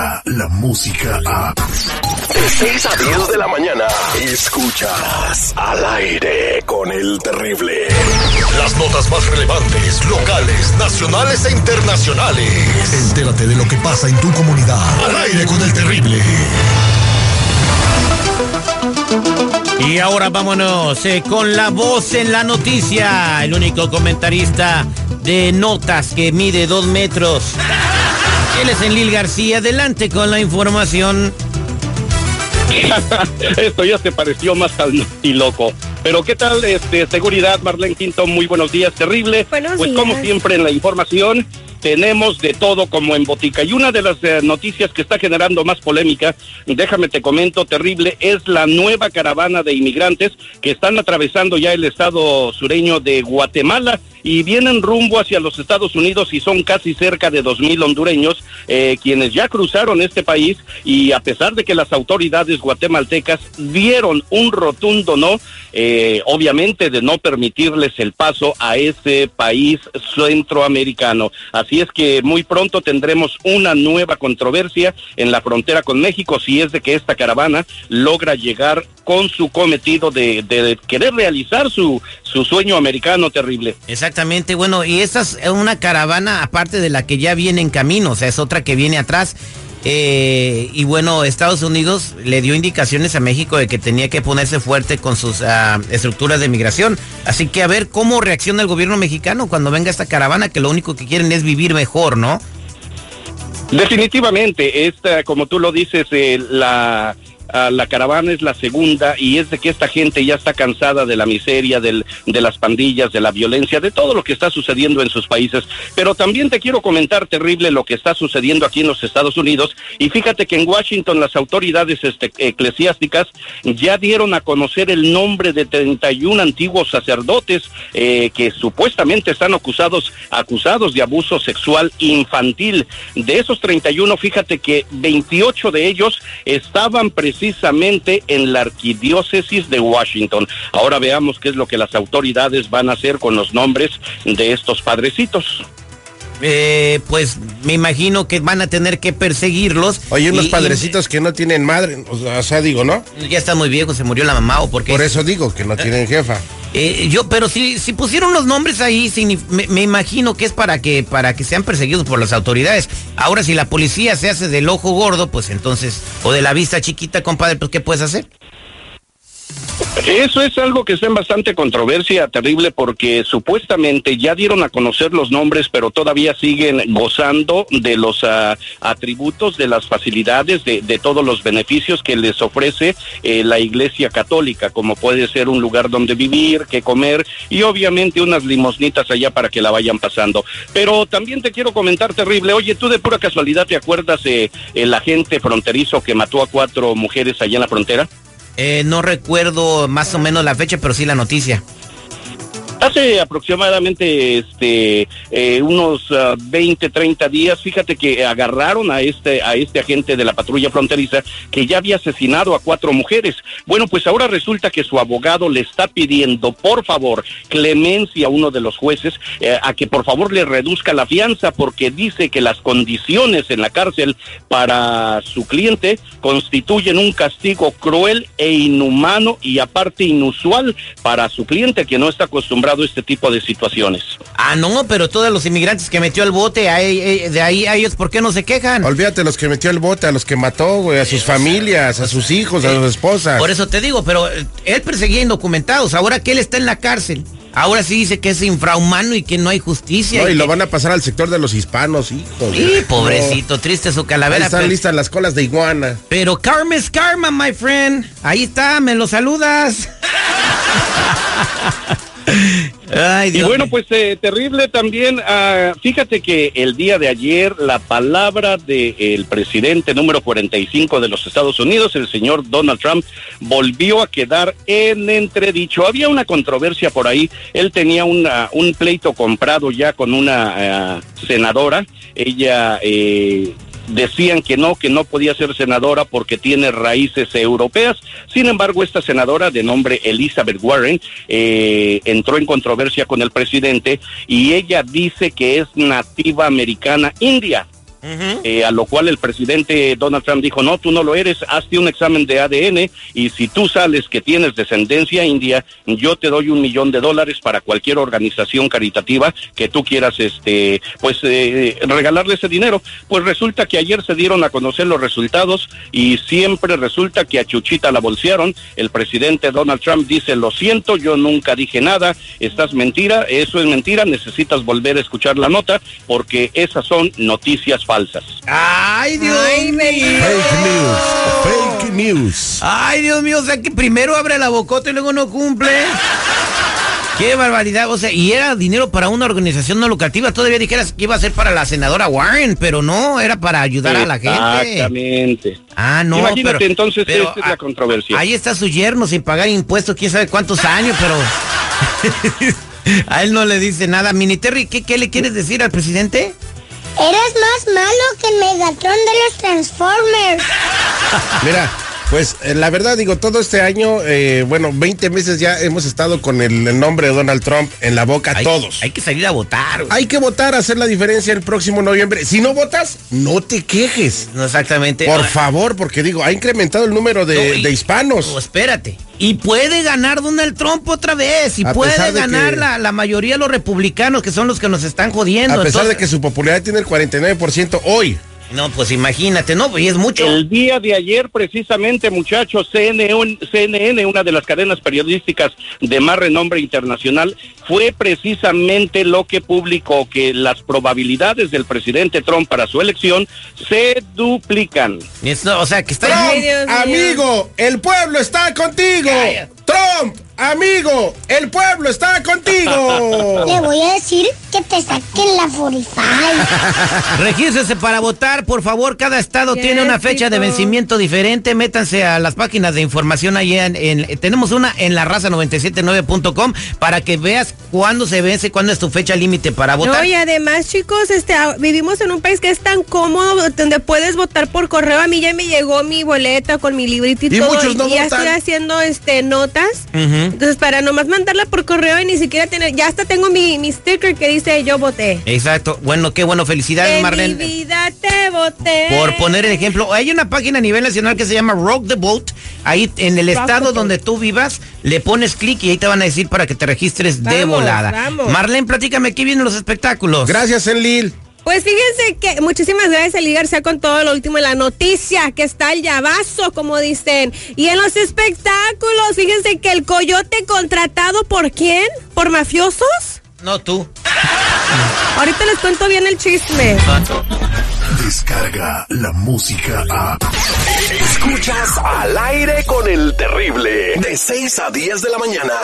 llega la música a... De 6 a 10 de la mañana, escuchas al aire con el terrible. Las notas más relevantes, locales, nacionales e internacionales. Entérate de lo que pasa en tu comunidad. Al aire con el terrible. Y ahora vámonos eh, con la voz en la noticia. El único comentarista de notas que mide dos metros. Él es Enlil García. Adelante con la información. Esto ya se pareció más al y loco. Pero ¿qué tal este seguridad, Marlene Quinto? Muy buenos días, terrible. Buenos pues días. como siempre en la información tenemos de todo como en botica. Y una de las eh, noticias que está generando más polémica, déjame te comento, terrible, es la nueva caravana de inmigrantes que están atravesando ya el estado sureño de Guatemala y vienen rumbo hacia los Estados Unidos y son casi cerca de dos mil hondureños eh, quienes ya cruzaron este país y a pesar de que las autoridades guatemaltecas dieron un rotundo no, eh, obviamente de no permitirles el paso a ese país centroamericano. Así es que muy pronto tendremos una nueva controversia en la frontera con México si es de que esta caravana logra llegar con su cometido de, de querer realizar su, su sueño americano terrible. Exactamente, bueno, y esta es una caravana aparte de la que ya viene en camino, o sea, es otra que viene atrás. Eh, y bueno, Estados Unidos le dio indicaciones a México de que tenía que ponerse fuerte con sus ah, estructuras de migración. Así que a ver cómo reacciona el gobierno mexicano cuando venga esta caravana, que lo único que quieren es vivir mejor, ¿no? Definitivamente, esta, como tú lo dices, eh, la, ah, la caravana es la segunda y es de que esta gente ya está cansada de la miseria, del, de las pandillas, de la violencia, de todo lo que está sucediendo en sus países. Pero también te quiero comentar terrible lo que está sucediendo aquí en los Estados Unidos. Y fíjate que en Washington las autoridades este, eclesiásticas ya dieron a conocer el nombre de 31 antiguos sacerdotes eh, que supuestamente están acusados, acusados de abuso sexual infantil. De esos 31, fíjate que 28 de ellos estaban precisamente en la arquidiócesis de Washington. Ahora veamos qué es lo que las autoridades van a hacer con los nombres de estos padrecitos. Eh, pues me imagino que van a tener que perseguirlos. Oye, unos Y- y- padrecitos que no tienen madre, o sea, o sea, digo, ¿no? ya está muy viejo, se murió la mamá o porque Por eso digo que no tienen jefa. Eh, yo, pero si, si pusieron los nombres ahí, me, me imagino que es para que, para que sean perseguidos por las autoridades. Ahora, si la policía se hace del ojo gordo, pues entonces, o de la vista chiquita, compadre, pues ¿qué puedes hacer? Eso es algo que está en bastante controversia, terrible, porque supuestamente ya dieron a conocer los nombres, pero todavía siguen gozando de los ah, atributos, de las facilidades, de, de todos los beneficios que les ofrece eh, la Iglesia Católica, como puede ser un lugar donde vivir, que comer y obviamente unas limosnitas allá para que la vayan pasando. Pero también te quiero comentar, terrible, oye, tú de pura casualidad te acuerdas eh, el agente fronterizo que mató a cuatro mujeres allá en la frontera? Eh, no recuerdo más o menos la fecha, pero sí la noticia. Hace aproximadamente este eh, unos ah, 20, 30 días, fíjate que agarraron a este a este agente de la patrulla fronteriza que ya había asesinado a cuatro mujeres. Bueno, pues ahora resulta que su abogado le está pidiendo, por favor, clemencia a uno de los jueces eh, a que por favor le reduzca la fianza porque dice que las condiciones en la cárcel para su cliente constituyen un castigo cruel e inhumano y aparte inusual para su cliente que no está acostumbrado este tipo de situaciones. Ah, no, pero todos los inmigrantes que metió al bote, ahí- eh, de ahí a ellos, ¿por qué no se quejan? Olvídate los que metió el bote, a los que mató, güey, a sus familias, a sus hijos, a sus esposas. Por eso te digo, pero eh, él perseguía indocumentados, ahora que él está en la cárcel, ahora sí dice que es infrahumano y que no hay justicia. No, y que- lo van a pasar al sector de los hispanos, hijos. Sí, pobrecito, triste su Ahí calavera. están pero- listas las colas de iguana. Pero karma es karma, my friend. Ahí está, me lo saludas. Ay, Y bueno, pues eh, terrible también. ah, fíjate que el día de ayer la palabra del presidente número 45 de los Estados Unidos, el señor Donald Trump, volvió a quedar en entredicho. Había una controversia por ahí. Él tenía una, un pleito comprado ya con una ah, senadora. Ella eh, decían que no, que no podía ser senadora porque tiene raíces europeas. Sin embargo, esta senadora de nombre Elizabeth Warren eh, entró en controversia con el presidente y ella dice que es nativa americana india. Eh, a lo cual el presidente Donald Trump dijo, no, tú no lo eres, hazte un examen de ADN y si tú sales que tienes descendencia india, yo te doy un millón de dólares para cualquier organización caritativa que tú quieras, este, pues, eh, regalarle ese dinero. Pues resulta que ayer se dieron a conocer los resultados y siempre resulta que a Chuchita la bolsearon. El presidente Donald Trump dice, lo siento, yo nunca dije nada, estás mentira, eso es mentira, necesitas volver a escuchar la nota porque esas son noticias falsas. Ay, Dios Fake news. Fake news. Ay, Dios mío, o sea que primero abre la bocota y luego no cumple. Qué barbaridad, o sea, y era dinero para una organización no lucrativa. Todavía dijeras que iba a ser para la senadora Warren, pero no, era para ayudar a la gente. Exactamente. Ah, no. Imagínate, pero- entonces, pero, esta es la ah, controversia. Ahí está su yerno sin pagar impuestos, quién sabe cuántos años, pero. a él no le dice nada. Mini Terry, ¿qué, qué le quieres decir al presidente? Eres más malo que el Megatron de los Transformers. Mira, pues eh, la verdad digo, todo este año, eh, bueno, 20 meses ya hemos estado con el, nombre de Donald Trump en la boca Hay- todos. Hay que salir a votar. güey. Hay que votar, hacer la diferencia el próximo noviembre. Si no votas, no te quejes. No exactamente. Por Ahora, favor, porque digo, ha incrementado el número de, No, y- de hispanos. Oh, espérate. Y puede ganar Donald Trump otra vez. Y A puede ganar que- la, la mayoría de los republicanos, que son los que nos están jodiendo. A pesar de que su popularidad tiene el 49% hoy. No, pues imagínate, no, y es mucho. El día de ayer, precisamente, muchachos, CNN, CNN, una de las cadenas periodísticas de más renombre internacional, fue precisamente lo que publicó que las probabilidades del presidente Trump para su elección se duplican. O sea, que está... Trump, Dios mío. amigo, el pueblo está contigo. Cállate. Trump, amigo, el pueblo está contigo. Le voy a decir que te saquen la 45. Regístrese para votar, por favor. Cada estado Qué tiene una fecha de vencimiento diferente. Métanse a las páginas de información ahí en, en- tenemos una en la raza 979.com para que veas cuándo se vence, cuándo es tu fecha límite para votar. No, y además, chicos, este, ah, vivimos en un país que es tan cómodo, donde puedes votar por correo. A mí ya me llegó mi boleta con mi librito y, Y todo. muchos no y ya estoy haciendo este Entonces, para nomás mandarla por correo y ni siquiera tener, ya hasta tengo mi, mi sticker que dice yo voté. Exacto. Bueno, qué bueno. Felicidades, mi Marlene. vida te voté. Por poner el ejemplo, hay una página a nivel nacional que se llama Rock the Vote. Ahí en el Rock estado donde tú vivas, le pones clic y ahí te van a decir para que te registres de volada. vamos. Marlene, platícame, aquí vienen los espectáculos. Gracias, Enlil. Pues fíjense que muchísimas gracias Eli García con todo lo último en la noticia, que está el llavazo, como dicen. Y en los espectáculos, fíjense que el coyote contratado por quién? ¿Por mafiosos? No, tú. Ahorita les cuento bien el chisme. Descarga la música a. Escuchas al aire con el terrible. De 6 a 10 de la mañana.